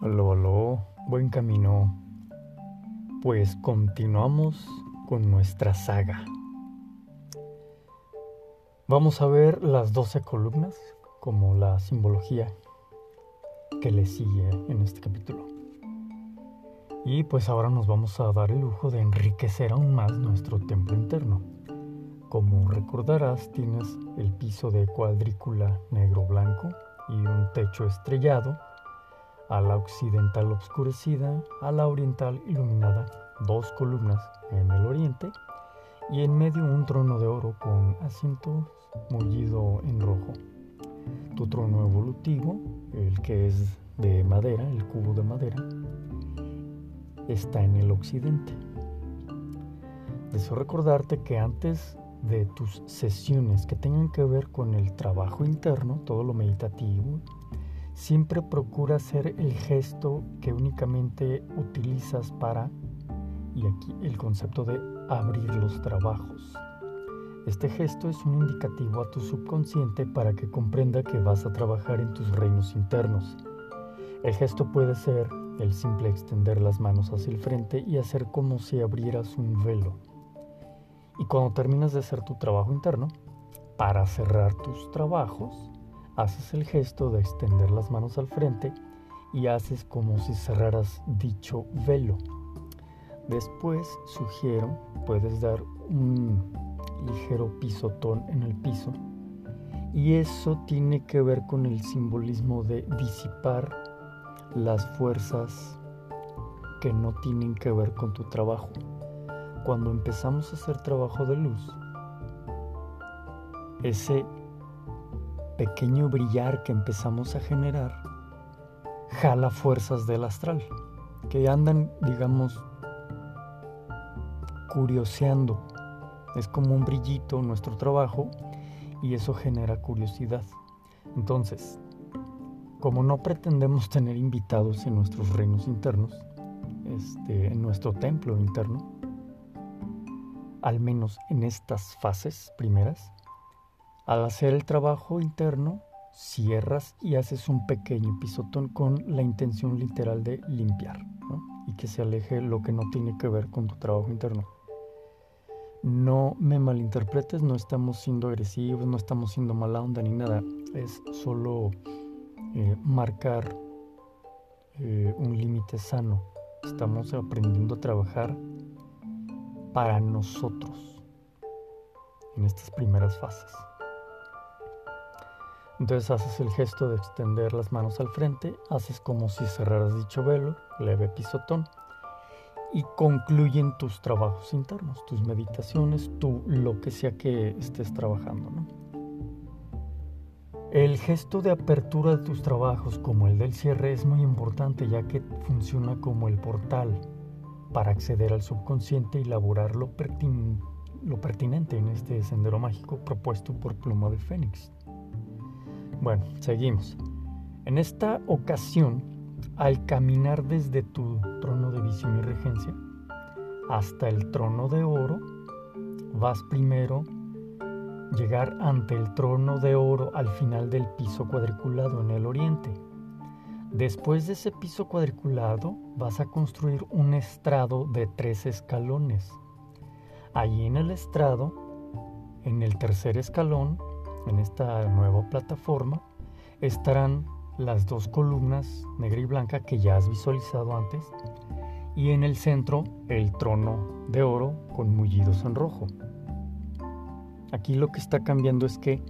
Aló, aló, buen camino. Pues continuamos con nuestra saga. Vamos a ver las 12 columnas como la simbología que le sigue en este capítulo. Y pues ahora nos vamos a dar el lujo de enriquecer aún más nuestro templo interno. Como recordarás, tienes el piso de cuadrícula negro-blanco y un techo estrellado, a la occidental obscurecida, a la oriental iluminada, dos columnas en el oriente y en medio un trono de oro con asientos mullido en rojo. Tu trono evolutivo, el que es de madera, el cubo de madera, está en el occidente. Deseo recordarte que antes de tus sesiones que tengan que ver con el trabajo interno, todo lo meditativo, siempre procura hacer el gesto que únicamente utilizas para, y aquí el concepto de abrir los trabajos. Este gesto es un indicativo a tu subconsciente para que comprenda que vas a trabajar en tus reinos internos. El gesto puede ser el simple extender las manos hacia el frente y hacer como si abrieras un velo. Y cuando terminas de hacer tu trabajo interno, para cerrar tus trabajos, haces el gesto de extender las manos al frente y haces como si cerraras dicho velo. Después, sugiero, puedes dar un ligero pisotón en el piso y eso tiene que ver con el simbolismo de disipar las fuerzas que no tienen que ver con tu trabajo cuando empezamos a hacer trabajo de luz, ese pequeño brillar que empezamos a generar jala fuerzas del astral, que andan, digamos, curioseando. Es como un brillito nuestro trabajo y eso genera curiosidad. Entonces, como no pretendemos tener invitados en nuestros reinos internos, este, en nuestro templo interno, al menos en estas fases primeras, al hacer el trabajo interno, cierras y haces un pequeño pisotón con la intención literal de limpiar y que se aleje lo que no tiene que ver con tu trabajo interno. No me malinterpretes, no estamos siendo agresivos, no estamos siendo mala onda ni nada, es solo eh, marcar eh, un límite sano. Estamos aprendiendo a trabajar para nosotros en estas primeras fases. Entonces haces el gesto de extender las manos al frente, haces como si cerraras dicho velo, leve pisotón, y concluyen tus trabajos internos, tus meditaciones, tú lo que sea que estés trabajando. El gesto de apertura de tus trabajos, como el del cierre, es muy importante ya que funciona como el portal para acceder al subconsciente y elaborar lo, lo pertinente en este sendero mágico propuesto por Pluma de Fénix. Bueno, seguimos. En esta ocasión, al caminar desde tu trono de visión y regencia hasta el trono de oro, vas primero llegar ante el trono de oro al final del piso cuadriculado en el oriente Después de ese piso cuadriculado vas a construir un estrado de tres escalones. Allí en el estrado, en el tercer escalón, en esta nueva plataforma, estarán las dos columnas negra y blanca que ya has visualizado antes y en el centro el trono de oro con mullidos en rojo. Aquí lo que está cambiando es que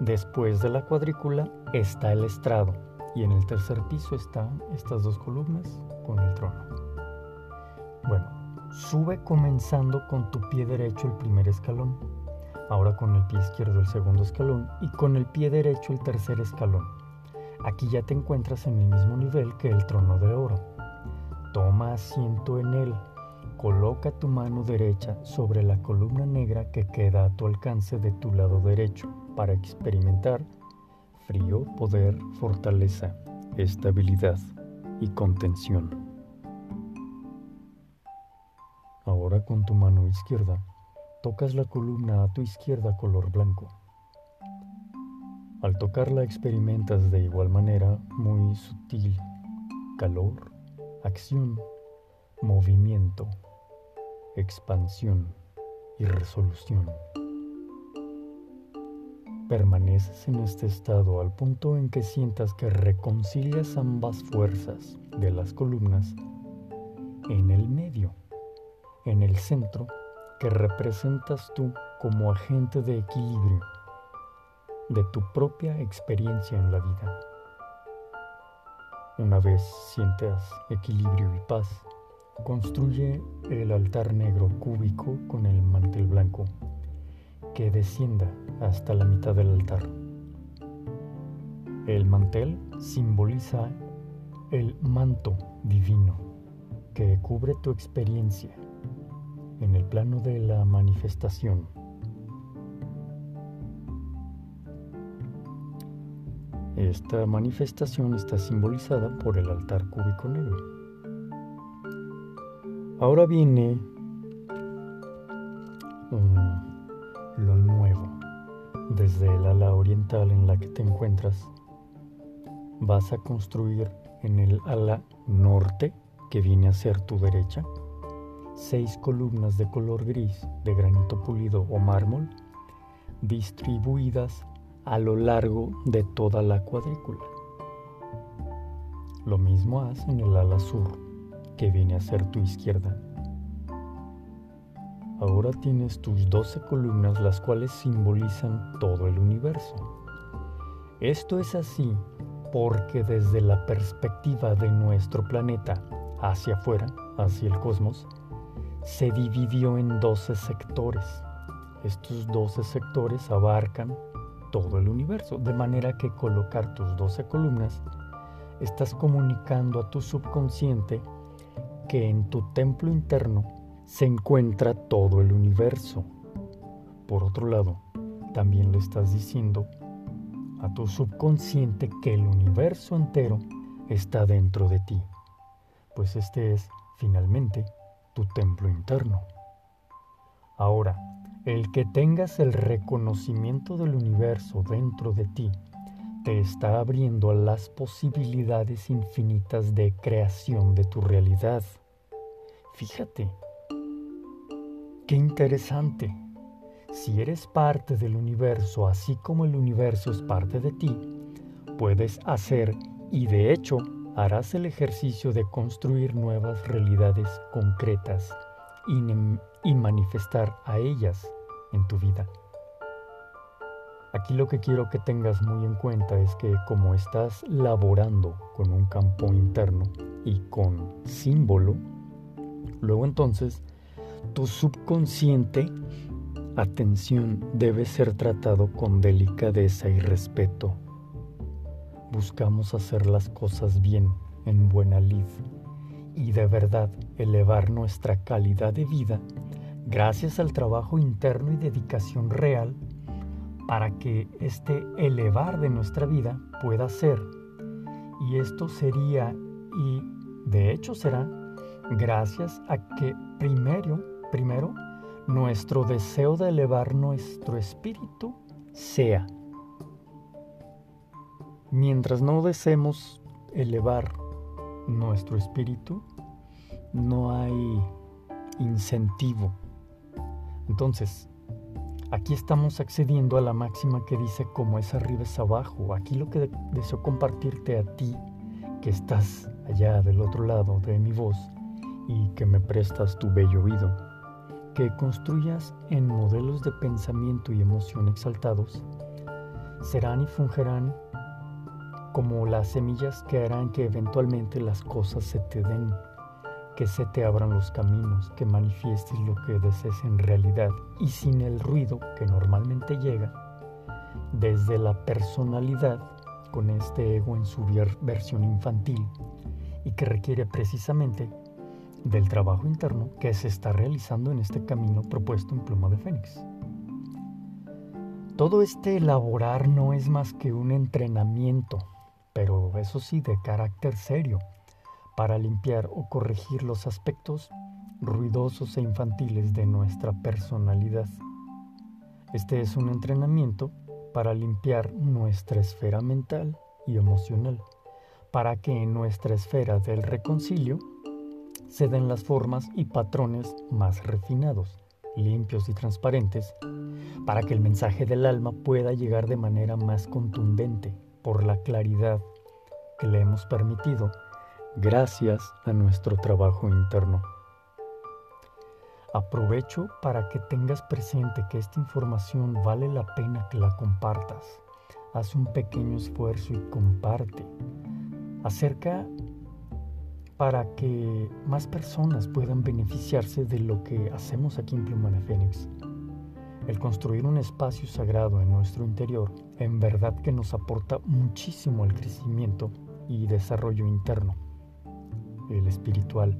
después de la cuadrícula está el estrado y en el tercer piso están estas dos columnas con el trono. Bueno, sube comenzando con tu pie derecho el primer escalón, ahora con el pie izquierdo el segundo escalón y con el pie derecho el tercer escalón. Aquí ya te encuentras en el mismo nivel que el trono de oro. Toma asiento en él. Coloca tu mano derecha sobre la columna negra que queda a tu alcance de tu lado derecho para experimentar frío, poder, fortaleza, estabilidad y contención. Ahora con tu mano izquierda tocas la columna a tu izquierda color blanco. Al tocarla experimentas de igual manera, muy sutil, calor, acción, movimiento, expansión y resolución. Permaneces en este estado al punto en que sientas que reconcilias ambas fuerzas de las columnas en el medio, en el centro que representas tú como agente de equilibrio de tu propia experiencia en la vida. Una vez sientas equilibrio y paz, construye el altar negro cúbico con el mantel blanco que descienda hasta la mitad del altar. El mantel simboliza el manto divino que cubre tu experiencia en el plano de la manifestación. Esta manifestación está simbolizada por el altar cúbico negro. Ahora viene um, lo nuevo. Desde el ala oriental en la que te encuentras, vas a construir en el ala norte, que viene a ser tu derecha, seis columnas de color gris de granito pulido o mármol distribuidas a lo largo de toda la cuadrícula. Lo mismo haz en el ala sur, que viene a ser tu izquierda. Ahora tienes tus 12 columnas las cuales simbolizan todo el universo. Esto es así porque desde la perspectiva de nuestro planeta hacia afuera, hacia el cosmos, se dividió en 12 sectores. Estos 12 sectores abarcan todo el universo, de manera que colocar tus 12 columnas, estás comunicando a tu subconsciente que en tu templo interno se encuentra todo el universo. Por otro lado, también le estás diciendo a tu subconsciente que el universo entero está dentro de ti, pues este es, finalmente, tu templo interno. Ahora, el que tengas el reconocimiento del universo dentro de ti te está abriendo a las posibilidades infinitas de creación de tu realidad. Fíjate, qué interesante. Si eres parte del universo así como el universo es parte de ti, puedes hacer y de hecho harás el ejercicio de construir nuevas realidades concretas y, manifestar a ellas en tu vida. Aquí lo que quiero que tengas muy en cuenta es que como estás laborando con un campo interno y con símbolo, luego entonces tu subconsciente, atención, debe ser tratado con delicadeza y respeto buscamos hacer las cosas bien, en buena lid, y de verdad elevar nuestra calidad de vida gracias al trabajo interno y dedicación real para que este elevar de nuestra vida pueda ser. Y esto sería, y de hecho será, gracias a que primero, primero, nuestro deseo de elevar nuestro espíritu sea Mientras no deseemos elevar nuestro espíritu, no hay incentivo. Entonces, aquí estamos accediendo a la máxima que dice como es arriba es abajo. Aquí lo que deseo compartirte a ti, que estás allá del otro lado de mi voz y que me prestas tu bello oído, que construyas en modelos de pensamiento y emoción exaltados, serán y fungerán como las semillas que harán que eventualmente las cosas se te den, que se te abran los caminos, que manifiestes lo que desees en realidad y sin el ruido que normalmente llega desde la personalidad con este ego en su versión infantil y que requiere precisamente del trabajo interno que se está realizando en este camino propuesto en Pluma de Fénix. Todo este elaborar no es más que un entrenamiento pero eso sí de carácter serio, para limpiar o corregir los aspectos ruidosos e infantiles de nuestra personalidad. Este es un entrenamiento para limpiar nuestra esfera mental y emocional, para que en nuestra esfera del reconcilio se den las formas y patrones más refinados, limpios y transparentes, para que el mensaje del alma pueda llegar de manera más contundente por la claridad que le hemos permitido gracias a nuestro trabajo interno. Aprovecho para que tengas presente que esta información vale la pena que la compartas. Haz un pequeño esfuerzo y comparte. Acerca para que más personas puedan beneficiarse de lo que hacemos aquí en Plumana Fénix. El construir un espacio sagrado en nuestro interior en verdad que nos aporta muchísimo al crecimiento y desarrollo interno, el espiritual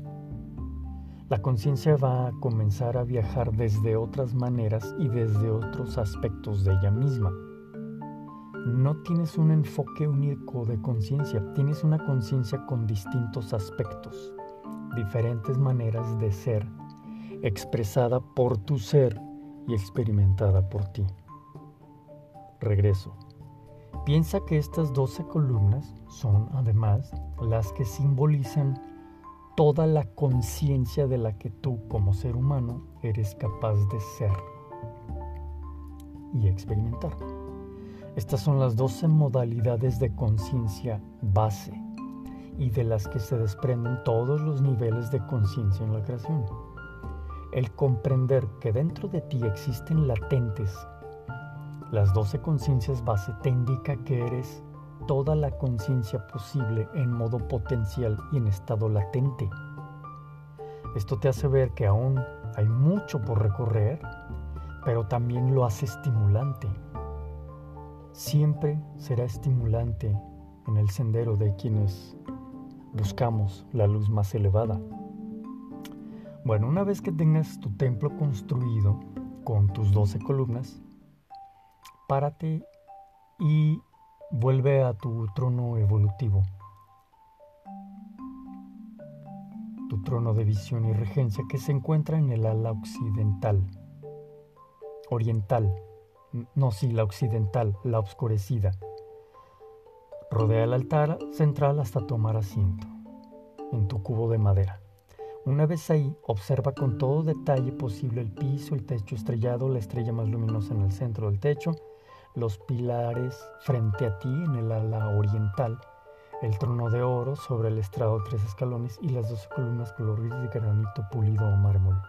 la conciencia va a comenzar a viajar desde otras maneras y desde otros aspectos de ella misma. No tienes un enfoque único de conciencia, tienes una conciencia con distintos aspectos, diferentes maneras de ser, expresada por tu ser y experimentada por ti. Regreso. Piensa que estas 12 columnas son además las que simbolizan toda la conciencia de la que tú como ser humano eres capaz de ser y experimentar. Estas son las 12 modalidades de conciencia base y de las que se desprenden todos los niveles de conciencia en la creación. El comprender que dentro de ti existen latentes las 12 conciencias base te indica que eres toda la conciencia posible en modo potencial y en estado latente. Esto te hace ver que aún hay mucho por recorrer, pero también lo hace estimulante. Siempre será estimulante en el sendero de quienes buscamos la luz más elevada. Bueno, una vez que tengas tu templo construido con tus 12 columnas, párate y Vuelve a tu trono evolutivo, tu trono de visión y regencia que se encuentra en el ala occidental, oriental, no, sí, la occidental, la oscurecida. Rodea el altar central hasta tomar asiento en tu cubo de madera. Una vez ahí, observa con todo detalle posible el piso, el techo estrellado, la estrella más luminosa en el centro del techo, los pilares frente a ti en el ala oriental, el trono de oro sobre el estrado tres escalones y las dos columnas color de granito pulido o mármol.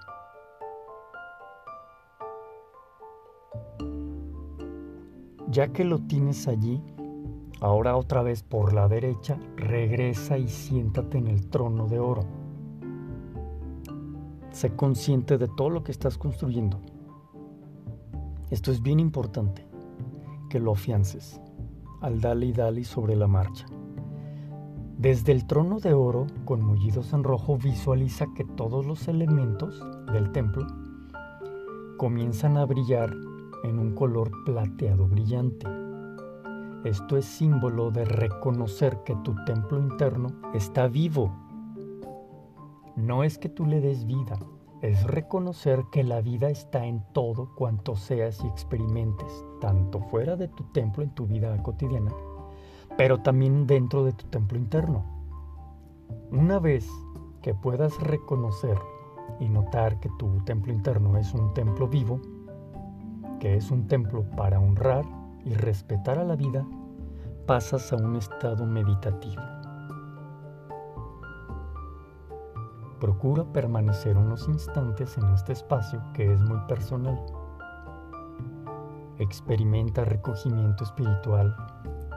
Ya que lo tienes allí, ahora otra vez por la derecha, regresa y siéntate en el trono de oro. Sé consciente de todo lo que estás construyendo. Esto es bien importante que lo afiances, al dale y dale sobre la marcha. Desde el trono de oro, con mullidos en rojo, visualiza que todos los elementos del templo comienzan a brillar en un color plateado brillante. Esto es símbolo de reconocer que tu templo interno está vivo. No es que tú le des vida, es reconocer que la vida está en todo cuanto seas y experimentes, tanto fuera de tu templo en tu vida cotidiana, pero también dentro de tu templo interno. Una vez que puedas reconocer y notar que tu templo interno es un templo vivo, que es un templo para honrar y respetar a la vida, pasas a un estado meditativo. Procura permanecer unos instantes en este espacio que es muy personal. Experimenta recogimiento espiritual,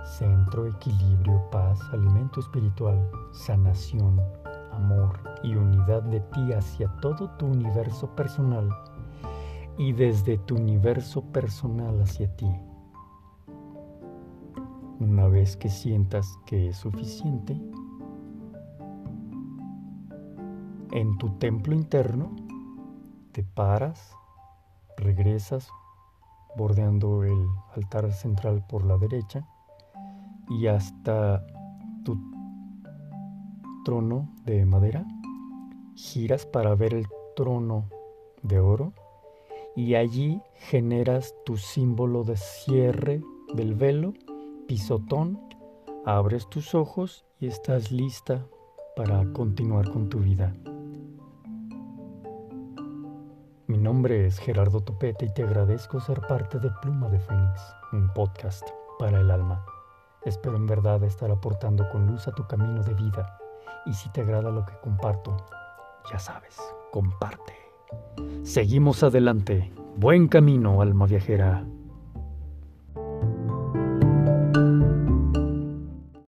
centro, equilibrio, paz, alimento espiritual, sanación, amor y unidad de ti hacia todo tu universo personal y desde tu universo personal hacia ti. Una vez que sientas que es suficiente, en tu templo interno, te paras, regresas bordeando el altar central por la derecha y hasta tu trono de madera, giras para ver el trono de oro y allí generas tu símbolo de cierre del velo, pisotón, abres tus ojos y estás lista para continuar con tu vida. Mi nombre es Gerardo Topete y te agradezco ser parte de Pluma de Fénix, un podcast para el alma. Espero en verdad estar aportando con luz a tu camino de vida y si te agrada lo que comparto, ya sabes, comparte. Seguimos adelante. Buen camino, alma viajera.